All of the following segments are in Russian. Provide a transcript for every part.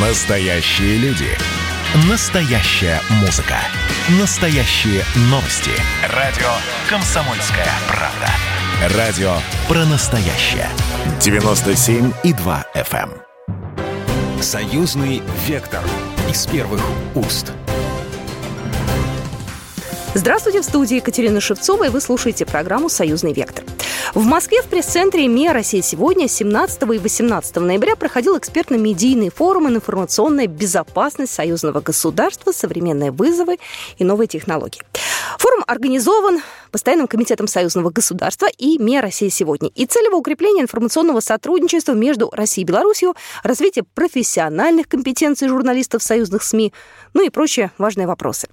Настоящие люди. Настоящая музыка. Настоящие новости. Радио «Комсомольская правда». Радио про настоящее. 97,2 FM. эм. Союзный вектор из первых уст. Здравствуйте, в студии Екатерина Шевцова, и вы слушаете программу «Союзный вектор». В Москве в пресс-центре МИА «Россия сегодня» 17 и 18 ноября проходил экспертно-медийный форум «Информационная безопасность союзного государства. Современные вызовы и новые технологии». Организован Постоянным комитетом союзного государства и МИА «Россия сегодня». И цель его укрепления информационного сотрудничества между Россией и Беларусью, развитие профессиональных компетенций журналистов союзных СМИ, ну и прочие важные вопросы.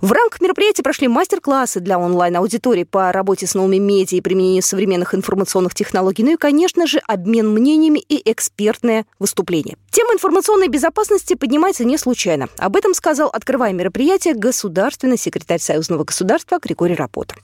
В рамках мероприятия прошли мастер-классы для онлайн-аудитории по работе с новыми медиа и применению современных информационных технологий, ну и, конечно же, обмен мнениями и экспертное выступление. Тема информационной безопасности поднимается не случайно. Об этом сказал, открывая мероприятие, государственный секретарь Союзного государства Григорий Рапота.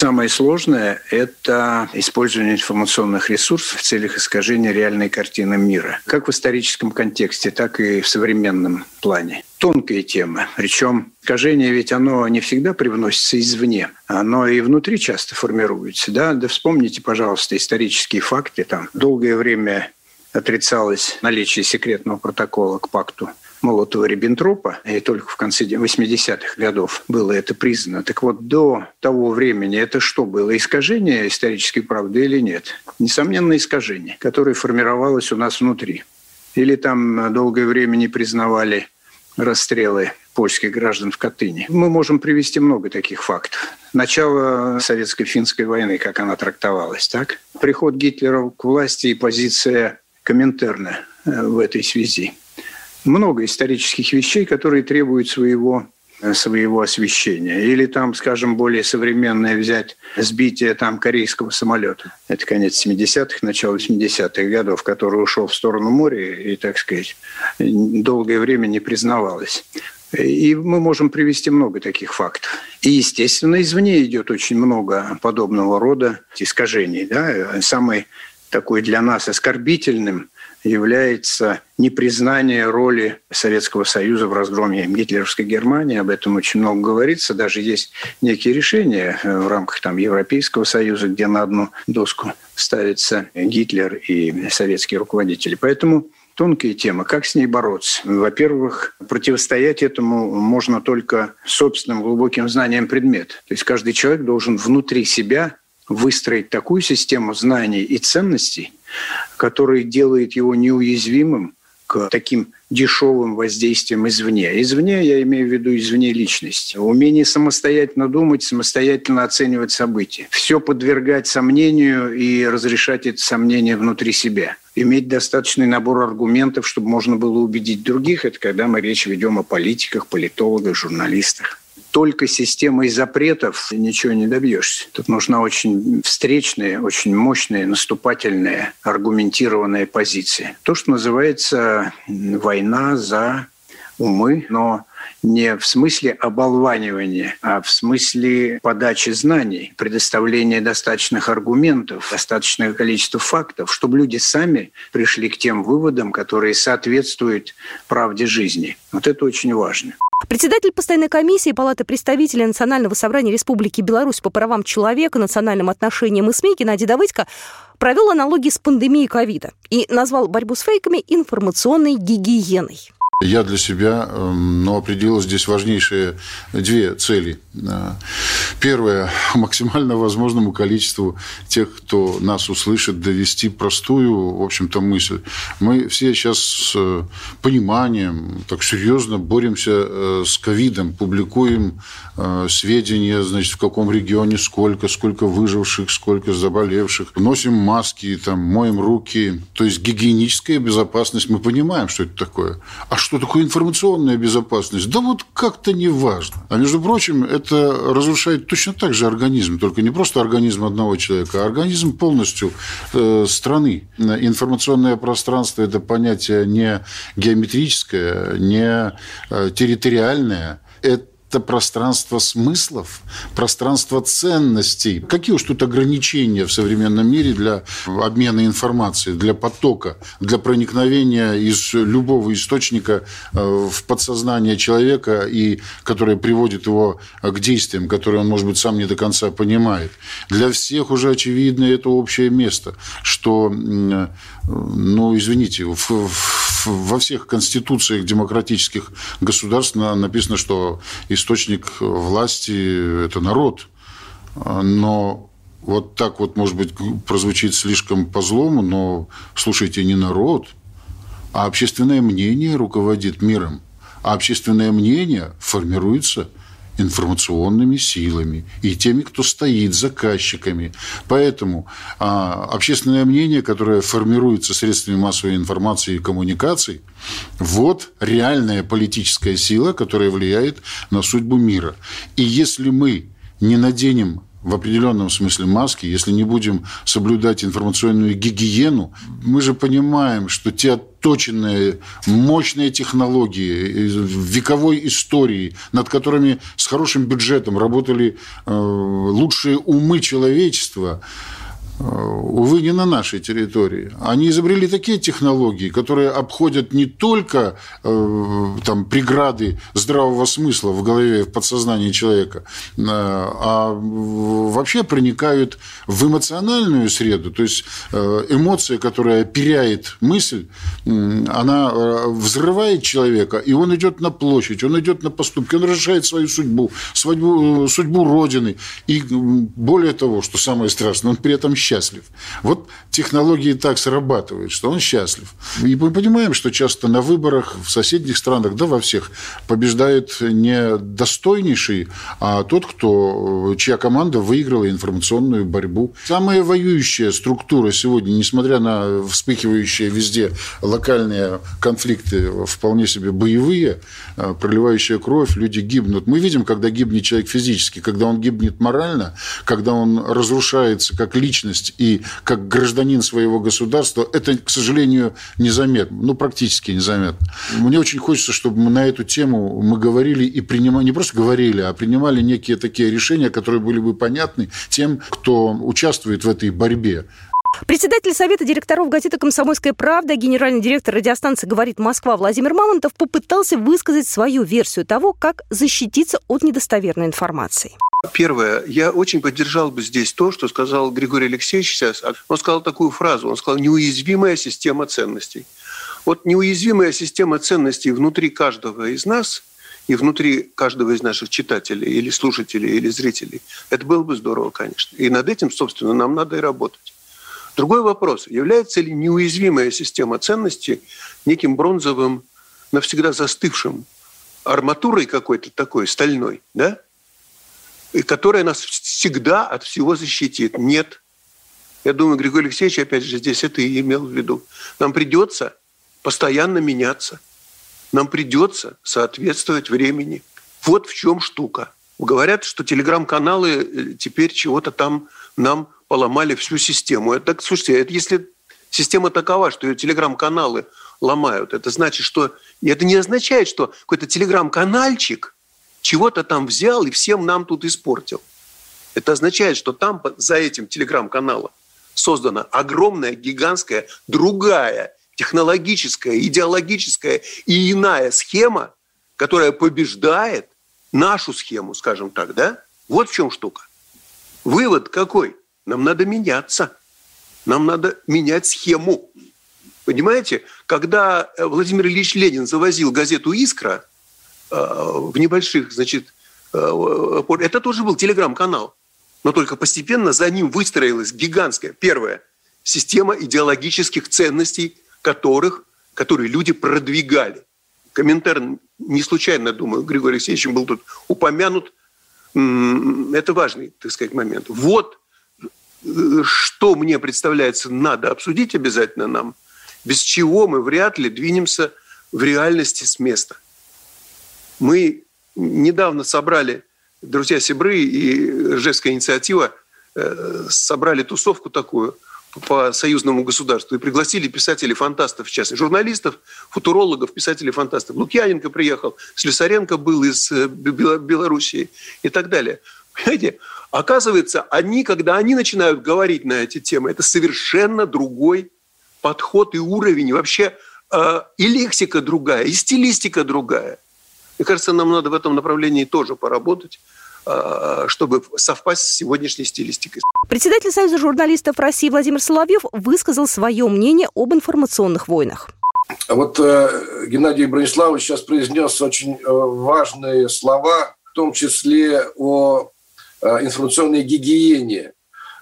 Самое сложное – это использование информационных ресурсов в целях искажения реальной картины мира. Как в историческом контексте, так и в современном плане. Тонкая тема. Причем искажение ведь оно не всегда привносится извне. Оно и внутри часто формируется. Да, да вспомните, пожалуйста, исторические факты. Там долгое время отрицалось наличие секретного протокола к пакту Молотова-Риббентропа, и только в конце 80-х годов было это признано. Так вот, до того времени это что было? Искажение исторической правды или нет? Несомненно, искажение, которое формировалось у нас внутри. Или там долгое время не признавали расстрелы польских граждан в Катыни. Мы можем привести много таких фактов. Начало советско-финской войны, как она трактовалась, так? Приход Гитлера к власти и позиция Коминтерна э, в этой связи много исторических вещей, которые требуют своего своего освещения. Или там, скажем, более современное взять сбитие там корейского самолета. Это конец 70-х, начало 80-х годов, который ушел в сторону моря и, так сказать, долгое время не признавалось. И мы можем привести много таких фактов. И, естественно, извне идет очень много подобного рода искажений. Да? Самый такой для нас оскорбительным – является непризнание роли Советского Союза в разгроме гитлеровской Германии. Об этом очень много говорится. Даже есть некие решения э, в рамках там, Европейского Союза, где на одну доску ставится Гитлер и советские руководители. Поэтому тонкая тема. Как с ней бороться? Во-первых, противостоять этому можно только собственным глубоким знанием предмета. То есть каждый человек должен внутри себя выстроить такую систему знаний и ценностей, который делает его неуязвимым к таким дешевым воздействиям извне. Извне, я имею в виду извне личности. Умение самостоятельно думать, самостоятельно оценивать события. Все подвергать сомнению и разрешать это сомнение внутри себя. Иметь достаточный набор аргументов, чтобы можно было убедить других. Это когда мы речь ведем о политиках, политологах, журналистах только системой запретов ничего не добьешься. Тут нужна очень встречная, очень мощная, наступательная, аргументированная позиция. То, что называется война за умы, но не в смысле оболванивания, а в смысле подачи знаний, предоставления достаточных аргументов, достаточное количество фактов, чтобы люди сами пришли к тем выводам, которые соответствуют правде жизни. Вот это очень важно. Председатель постоянной комиссии Палаты представителей Национального собрания Республики Беларусь по правам человека, национальным отношениям и СМИ Геннадий Давыдько провел аналогии с пандемией ковида и назвал борьбу с фейками информационной гигиеной. Я для себя ну, определил здесь важнейшие две цели. Первое – максимально возможному количеству тех, кто нас услышит, довести простую, в общем-то, мысль. Мы все сейчас с э, пониманием, так серьезно боремся э, с ковидом, публикуем э, сведения, значит, в каком регионе сколько, сколько выживших, сколько заболевших. Носим маски, там, моем руки. То есть гигиеническая безопасность, мы понимаем, что это такое. А что такое информационная безопасность? Да вот как-то не важно. А между прочим, это разрушает точно так же организм, только не просто организм одного человека, а организм полностью э, страны. Информационное пространство – это понятие не геометрическое, не э, территориальное, это это пространство смыслов, пространство ценностей. Какие уж тут ограничения в современном мире для обмена информацией, для потока, для проникновения из любого источника э, в подсознание человека, и которое приводит его к действиям, которые он, может быть, сам не до конца понимает. Для всех уже очевидно это общее место, что, ну, извините, в, в, во всех конституциях демократических государств написано, что источник власти – это народ. Но вот так вот, может быть, прозвучит слишком по-злому, но, слушайте, не народ, а общественное мнение руководит миром. А общественное мнение формируется – информационными силами и теми, кто стоит заказчиками. Поэтому а, общественное мнение, которое формируется средствами массовой информации и коммуникаций, вот реальная политическая сила, которая влияет на судьбу мира. И если мы не наденем в определенном смысле маски, если не будем соблюдать информационную гигиену, мы же понимаем, что те отточенные, мощные технологии вековой истории, над которыми с хорошим бюджетом работали э, лучшие умы человечества, увы, не на нашей территории. Они изобрели такие технологии, которые обходят не только э, там, преграды здравого смысла в голове, в подсознании человека, э, а вообще проникают в эмоциональную среду. То есть эмоция, которая перяет мысль, она взрывает человека, и он идет на площадь, он идет на поступки, он решает свою судьбу, судьбу, судьбу Родины. И более того, что самое страшное, он при этом счастлив счастлив. Вот технологии так срабатывают, что он счастлив. И мы понимаем, что часто на выборах в соседних странах, да во всех, побеждает не достойнейший, а тот, кто, чья команда выиграла информационную борьбу. Самая воюющая структура сегодня, несмотря на вспыхивающие везде локальные конфликты, вполне себе боевые, а, проливающая кровь, люди гибнут. Мы видим, когда гибнет человек физически, когда он гибнет морально, когда он разрушается как личность ответственность и как гражданин своего государства, это, к сожалению, незаметно, ну, практически незаметно. Мне очень хочется, чтобы мы на эту тему мы говорили и принимали, не просто говорили, а принимали некие такие решения, которые были бы понятны тем, кто участвует в этой борьбе. Председатель Совета директоров газеты «Комсомольская правда», генеральный директор радиостанции «Говорит Москва» Владимир Мамонтов попытался высказать свою версию того, как защититься от недостоверной информации. Первое, я очень поддержал бы здесь то, что сказал Григорий Алексеевич сейчас. Он сказал такую фразу, он сказал «неуязвимая система ценностей». Вот неуязвимая система ценностей внутри каждого из нас и внутри каждого из наших читателей или слушателей или зрителей, это было бы здорово, конечно. И над этим, собственно, нам надо и работать. Другой вопрос, является ли неуязвимая система ценностей неким бронзовым, навсегда застывшим арматурой какой-то такой, стальной, да? Которая нас всегда от всего защитит. Нет. Я думаю, Григорий Алексеевич, опять же, здесь это и имел в виду. Нам придется постоянно меняться. Нам придется соответствовать времени. Вот в чем штука. Говорят, что телеграм-каналы э, теперь чего-то там нам поломали всю систему. Это, слушайте, это если система такова, что ее телеграм-каналы ломают, это значит, что... Это не означает, что какой-то телеграм-канальчик – чего-то там взял и всем нам тут испортил. Это означает, что там за этим телеграм-каналом создана огромная, гигантская, другая технологическая, идеологическая и иная схема, которая побеждает нашу схему, скажем так, да? Вот в чем штука. Вывод какой? Нам надо меняться. Нам надо менять схему. Понимаете, когда Владимир Ильич Ленин завозил газету «Искра», Э, в небольших, значит, э, это тоже был телеграм-канал. Но только постепенно за ним выстроилась гигантская, первая, система идеологических ценностей, которых, которые люди продвигали. Комментарий не случайно, думаю, Григорий Алексеевич был тут упомянут. Это важный, так сказать, момент. Вот э, что мне представляется, надо обсудить обязательно нам, без чего мы вряд ли двинемся в реальности с места – мы недавно собрали, друзья Сибры и Ржевская инициатива, э, собрали тусовку такую по союзному государству и пригласили писателей-фантастов, в частности, журналистов, футурологов, писателей-фантастов. Лукьяненко приехал, Слесаренко был из э, Белоруссии и так далее. Понимаете, оказывается, они, когда они начинают говорить на эти темы, это совершенно другой подход и уровень, вообще э, и лексика другая, и стилистика другая. Мне кажется, нам надо в этом направлении тоже поработать. Э, чтобы совпасть с сегодняшней стилистикой. Председатель Союза журналистов России Владимир Соловьев высказал свое мнение об информационных войнах. Вот э, Геннадий Брониславович сейчас произнес очень э, важные слова, в том числе о э, информационной гигиене.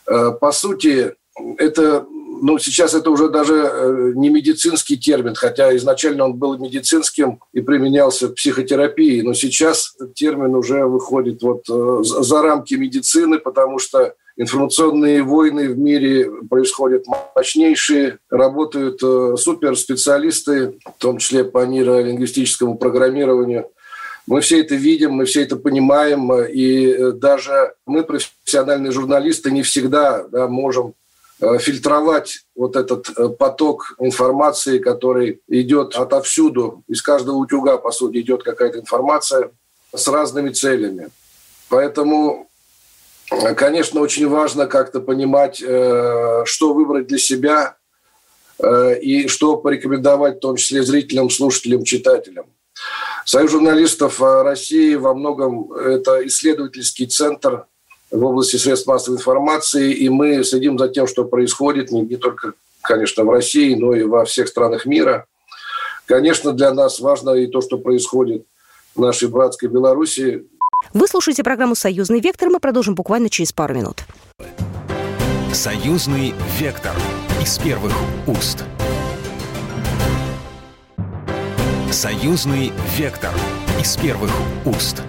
Э, по сути, это ну, сейчас это уже даже э, не медицинский термин, хотя изначально он был медицинским и применялся в психотерапии, но сейчас термин уже выходит вот э, за рамки медицины, потому что информационные войны в мире происходят мощнейшие, работают э, суперспециалисты, в том числе по нейролингвистическому программированию. Мы все это видим, мы все это понимаем, и даже мы, профессиональные журналисты, не всегда да, можем фильтровать вот этот э, поток информации, который идет отовсюду, из каждого утюга, по сути, идет какая-то информация с разными целями. Поэтому, э, конечно, очень важно как-то понимать, что выбрать для себя и что порекомендовать, в том числе зрителям, слушателям, читателям. Союз журналистов России во многом это исследовательский центр в области средств массовой информации, и мы следим за тем, что происходит не, не только, конечно, в России, но и во всех странах мира. Конечно, для нас важно и то, что происходит в нашей братской Беларуси. Вы слушаете программу «Союзный вектор». Мы продолжим буквально через пару минут. «Союзный вектор» из первых уст. «Союзный вектор» из первых уст.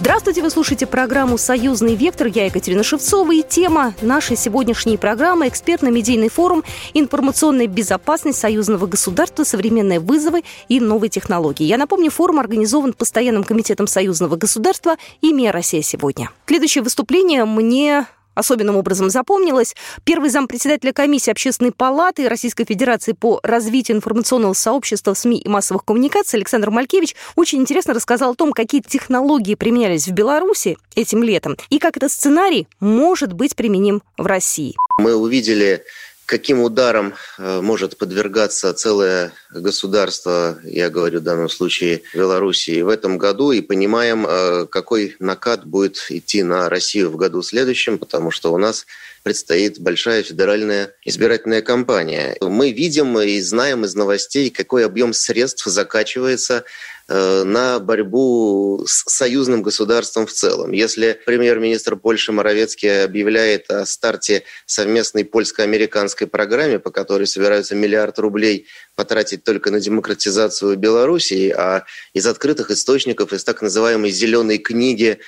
Здравствуйте, вы слушаете программу «Союзный вектор». Я Екатерина Шевцова. И тема нашей сегодняшней программы – экспертно-медийный форум «Информационная безопасность союзного государства. Современные вызовы и новые технологии». Я напомню, форум организован Постоянным комитетом союзного государства «Имя Россия сегодня». Следующее выступление мне особенным образом запомнилось. Первый зампредседателя комиссии Общественной палаты Российской Федерации по развитию информационного сообщества в СМИ и массовых коммуникаций Александр Малькевич очень интересно рассказал о том, какие технологии применялись в Беларуси этим летом и как этот сценарий может быть применим в России. Мы увидели каким ударом э, может подвергаться целое государство, я говорю в данном случае Белоруссии, в этом году, и понимаем, э, какой накат будет идти на Россию в году следующем, потому что у нас предстоит большая федеральная избирательная кампания. Мы видим и знаем из новостей, какой объем средств закачивается Э, на борьбу с союзным государством в целом. Если премьер-министр Польши Моровецкий объявляет о старте совместной польско-американской программе, по которой собираются миллиард рублей потратить только на демократизацию Белоруссии, а из открытых источников, из так называемой «зеленой книги»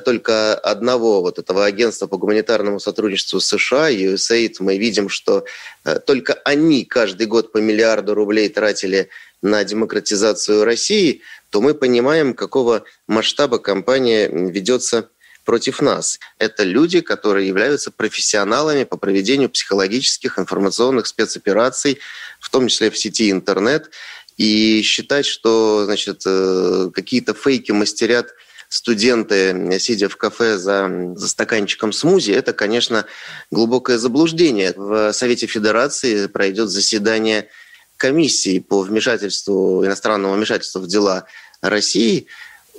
только одного вот этого агентства по гуманитарному сотрудничеству США, USAID, мы видим, что э, только они каждый год по миллиарду рублей тратили на демократизацию России, то мы понимаем, какого масштаба кампания ведется против нас. Это люди, которые являются профессионалами по проведению психологических информационных спецопераций, в том числе в сети интернет. И считать, что значит, э, какие-то фейки мастерят студенты, сидя в кафе за, за стаканчиком смузи, это, конечно, глубокое заблуждение. В Совете Федерации пройдет заседание комиссии по вмешательству, иностранному вмешательству в дела России,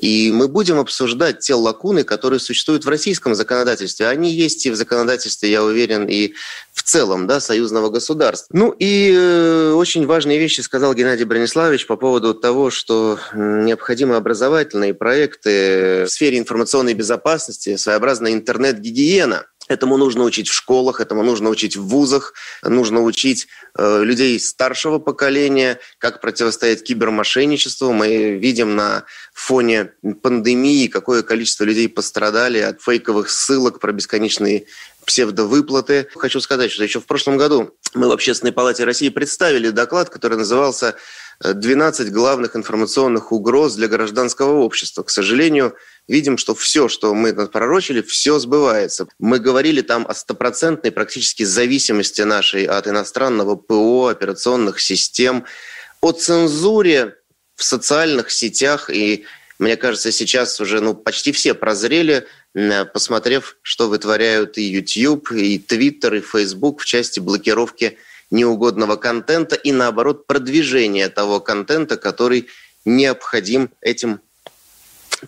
и мы будем обсуждать те лакуны, которые существуют в российском законодательстве. Они есть и в законодательстве, я уверен, и в целом да, союзного государства. Ну и э, очень важные вещи сказал Геннадий Брониславович по поводу того, что необходимы образовательные проекты в сфере информационной безопасности, своеобразная интернет-гигиена – Этому нужно учить в школах, этому нужно учить в вузах, нужно учить э, людей старшего поколения, как противостоять кибермошенничеству. Мы видим на фоне пандемии, какое количество людей пострадали от фейковых ссылок про бесконечные псевдовыплаты. Хочу сказать, что еще в прошлом году мы в Общественной палате России представили доклад, который назывался 12 главных информационных угроз для гражданского общества. К сожалению, видим, что все, что мы пророчили, все сбывается. Мы говорили там о стопроцентной практически зависимости нашей от иностранного ПО, операционных систем, о цензуре в социальных сетях. И мне кажется, сейчас уже ну, почти все прозрели, посмотрев, что вытворяют и YouTube, и Twitter, и Facebook в части блокировки неугодного контента и, наоборот, продвижения того контента, который необходим этим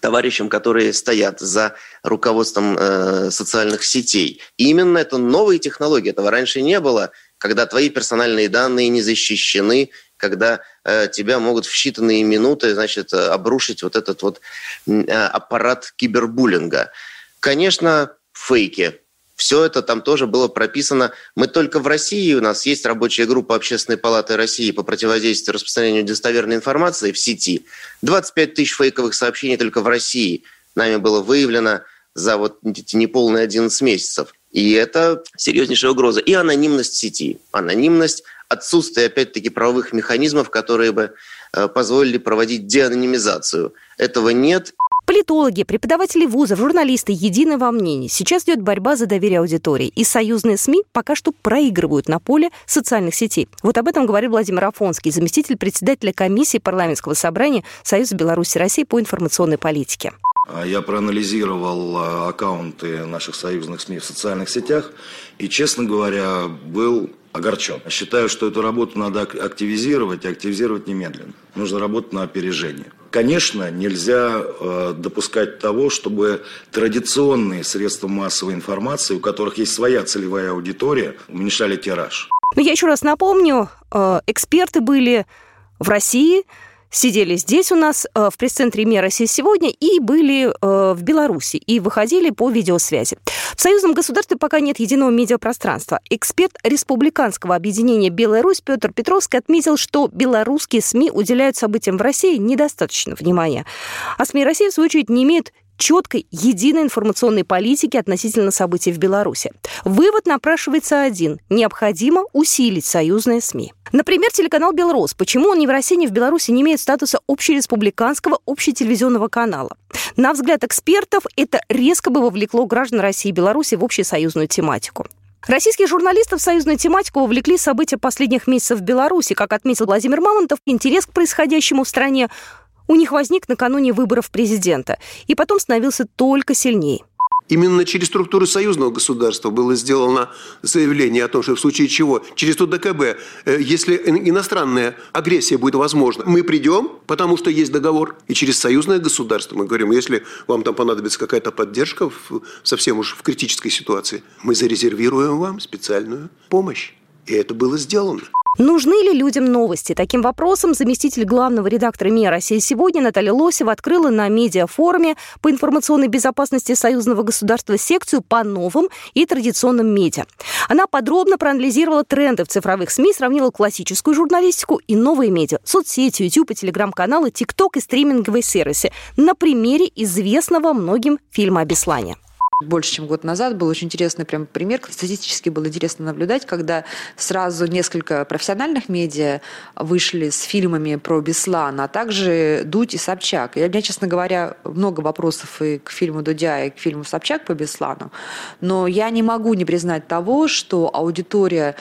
товарищам, которые стоят за руководством э, социальных сетей. И именно это новые технологии. Этого раньше не было, когда твои персональные данные не защищены, когда э, тебя могут в считанные минуты значит, обрушить вот этот вот э, аппарат кибербуллинга. Конечно, фейки, все это там тоже было прописано. Мы только в России, у нас есть рабочая группа Общественной палаты России по противодействию распространению достоверной информации в сети. 25 тысяч фейковых сообщений только в России нами было выявлено за вот неполные 11 месяцев. И это серьезнейшая угроза. И анонимность сети. Анонимность, отсутствие, опять-таки, правовых механизмов, которые бы э, позволили проводить деанонимизацию. Этого нет. Политологи, преподаватели вузов, журналисты едины во мнении. Сейчас идет борьба за доверие аудитории. И союзные СМИ пока что проигрывают на поле социальных сетей. Вот об этом говорил Владимир Афонский, заместитель председателя комиссии парламентского собрания Союза Беларуси России по информационной политике. А я проанализировал а, аккаунты наших союзных СМИ в социальных сетях и, честно говоря, был огорчен. Считаю, что эту работу надо активизировать и активизировать немедленно. Нужно работать на опережение. Конечно, нельзя э, допускать того, чтобы традиционные средства массовой информации, у которых есть своя целевая аудитория, уменьшали тираж. Но я еще раз напомню, э, эксперты были в России, сидели здесь у нас э, в пресс-центре «Мир России сегодня» и были э, в Беларуси и выходили по видеосвязи. В союзном государстве пока нет единого медиапространства. Эксперт республиканского объединения «Беларусь» Петр Петровский отметил, что белорусские СМИ уделяют событиям в России недостаточно внимания. А СМИ России, в свою очередь, не имеют четкой, единой информационной политики относительно событий в Беларуси. Вывод напрашивается один. Необходимо усилить союзные СМИ. Например, телеканал «Белрос». Почему он ни в России, ни в Беларуси не имеет статуса общереспубликанского общетелевизионного канала? На взгляд экспертов, это резко бы вовлекло граждан России и Беларуси в общесоюзную тематику. Российских журналистов в союзную тематику вовлекли события последних месяцев в Беларуси. Как отметил Владимир Мамонтов, интерес к происходящему в стране у них возник накануне выборов президента и потом становился только сильнее. Именно через структуры союзного государства было сделано заявление о том, что в случае чего, через тот ДКБ, э, если иностранная агрессия будет возможна, мы придем, потому что есть договор, и через союзное государство мы говорим, если вам там понадобится какая-то поддержка в, совсем уж в критической ситуации, мы зарезервируем вам специальную помощь. И это было сделано. Нужны ли людям новости? Таким вопросом заместитель главного редактора МИА «Россия сегодня» Наталья Лосева открыла на медиафоруме по информационной безопасности союзного государства секцию по новым и традиционным медиа. Она подробно проанализировала тренды в цифровых СМИ, сравнила классическую журналистику и новые медиа, соцсети, YouTube, телеграм-каналы, ТикТок и стриминговые сервисы на примере известного многим фильма о Беслане. Больше, чем год назад был очень интересный прям пример. Статистически было интересно наблюдать, когда сразу несколько профессиональных медиа вышли с фильмами про Беслана, а также Дудь и Собчак. И у меня, честно говоря, много вопросов и к фильму Дудя, и к фильму Собчак по Беслану. Но я не могу не признать того, что аудитория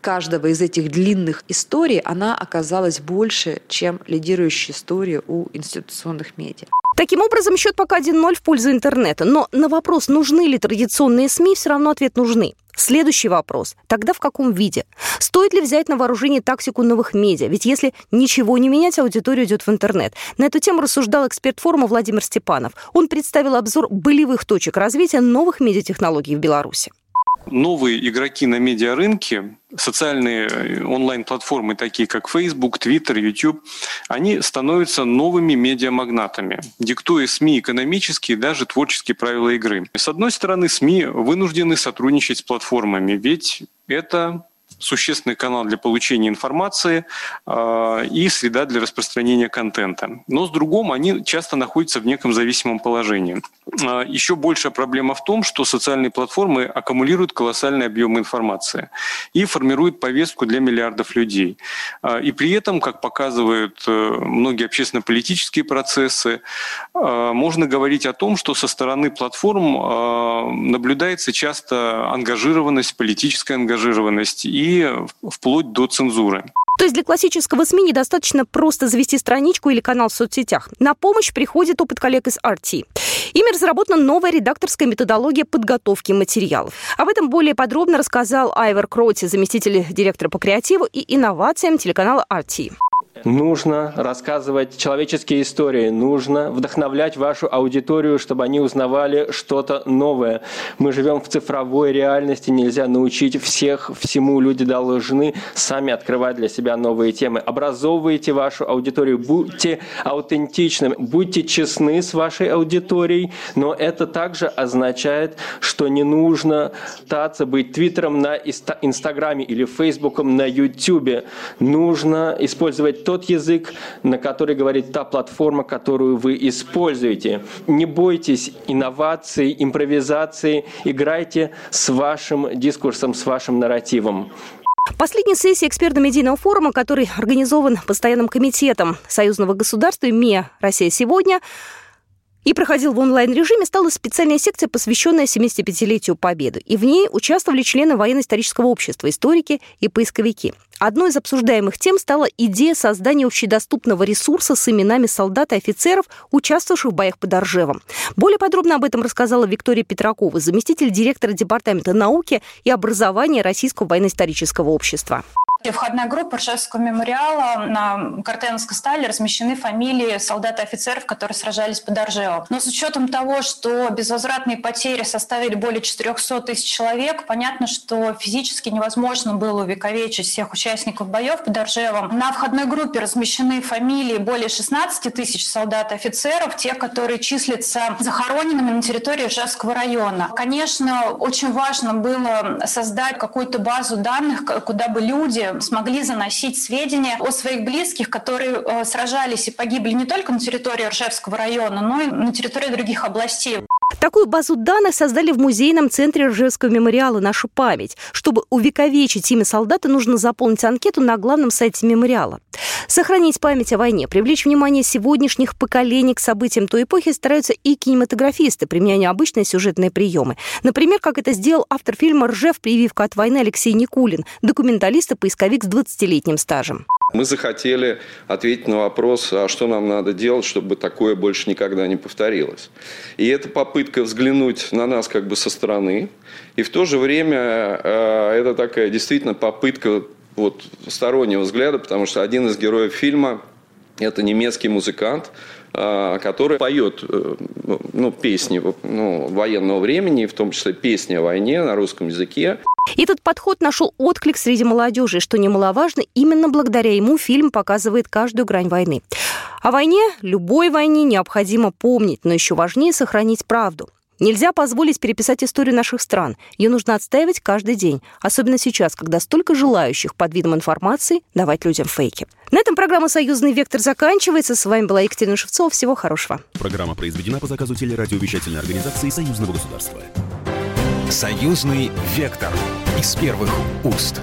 каждого из этих длинных историй, она оказалась больше, чем лидирующая история у институционных медиа. Таким образом, счет пока 1-0 в пользу интернета. Но на вопрос, нужны ли традиционные СМИ, все равно ответ нужны. Следующий вопрос. Тогда в каком виде? Стоит ли взять на вооружение тактику новых медиа? Ведь если ничего не менять, аудитория идет в интернет. На эту тему рассуждал эксперт форума Владимир Степанов. Он представил обзор болевых точек развития новых медиатехнологий в Беларуси новые игроки на медиарынке, социальные э, онлайн-платформы, такие как Facebook, Twitter, YouTube, они становятся новыми медиамагнатами, диктуя СМИ экономические и даже творческие правила игры. С одной стороны, СМИ вынуждены сотрудничать с платформами, ведь это существенный канал для получения информации э, и среда для распространения контента. Но с другом они часто находятся в неком зависимом положении. Э, еще большая проблема в том, что социальные платформы аккумулируют колоссальный объем информации и формируют повестку для миллиардов людей. Э, и при этом, как показывают э, многие общественно-политические процессы, можно говорить о том, что со стороны платформ наблюдается часто ангажированность, политическая ангажированность и вплоть до цензуры. То есть для классического СМИ недостаточно просто завести страничку или канал в соцсетях. На помощь приходит опыт коллег из RT. Ими разработана новая редакторская методология подготовки материалов. Об этом более подробно рассказал Айвер Кроти, заместитель директора по креативу и инновациям телеканала RT. Нужно рассказывать человеческие истории, нужно вдохновлять вашу аудиторию, чтобы они узнавали что-то новое. Мы живем в цифровой реальности, нельзя научить всех всему. Люди должны сами открывать для себя новые темы. Образовывайте вашу аудиторию, будьте аутентичными, будьте честны с вашей аудиторией, но это также означает, что не нужно пытаться быть твиттером на Инстаграме или Фейсбуком на Ютубе. Нужно использовать тот язык, на который говорит та платформа, которую вы используете. Не бойтесь инноваций, импровизации, играйте с вашим дискурсом, с вашим нарративом. Последняя сессия экспертно-медийного форума, который организован Постоянным комитетом Союзного государства МИА «Россия сегодня», и проходил в онлайн-режиме, стала специальная секция, посвященная 75-летию Победы. И в ней участвовали члены военно-исторического общества, историки и поисковики. Одной из обсуждаемых тем стала идея создания общедоступного ресурса с именами солдат и офицеров, участвовавших в боях под Оржевом. Более подробно об этом рассказала Виктория Петракова, заместитель директора Департамента науки и образования Российского военно-исторического общества. Входная группа Ржевского мемориала на Картеновской стали размещены фамилии солдат и офицеров, которые сражались под Оржевом. Но с учетом того, что безвозвратные потери составили более 400 тысяч человек, понятно, что физически невозможно было увековечить всех участников боев под Оржевом. На входной группе размещены фамилии более 16 тысяч солдат и офицеров, те, которые числятся захороненными на территории Ржевского района. Конечно, очень важно было создать какую-то базу данных, куда бы люди смогли заносить сведения о своих близких, которые э, сражались и погибли не только на территории Ржевского района, но и на территории других областей. Такую базу данных создали в музейном центре Ржевского мемориала «Наша память». Чтобы увековечить имя солдата, нужно заполнить анкету на главном сайте мемориала. Сохранить память о войне, привлечь внимание сегодняшних поколений к событиям той эпохи стараются и кинематографисты, применяя необычные сюжетные приемы. Например, как это сделал автор фильма «Ржев. Прививка от войны» Алексей Никулин, документалист и поисковик с 20-летним стажем. Мы захотели ответить на вопрос, а что нам надо делать, чтобы такое больше никогда не повторилось. И это попытка взглянуть на нас как бы со стороны. И в то же время э, это такая действительно попытка вот, стороннего взгляда, потому что один из героев фильма – это немецкий музыкант, а, который поет э, ну, песни ну, военного времени, в том числе песни о войне на русском языке. Этот подход нашел отклик среди молодежи, что немаловажно, именно благодаря ему фильм показывает каждую грань войны. О войне, любой войне необходимо помнить, но еще важнее сохранить правду. Нельзя позволить переписать историю наших стран. Ее нужно отстаивать каждый день. Особенно сейчас, когда столько желающих под видом информации давать людям фейки. На этом программа «Союзный вектор» заканчивается. С вами была Екатерина Шевцова. Всего хорошего. Программа произведена по заказу телерадиовещательной организации Союзного государства. «Союзный вектор» из первых уст.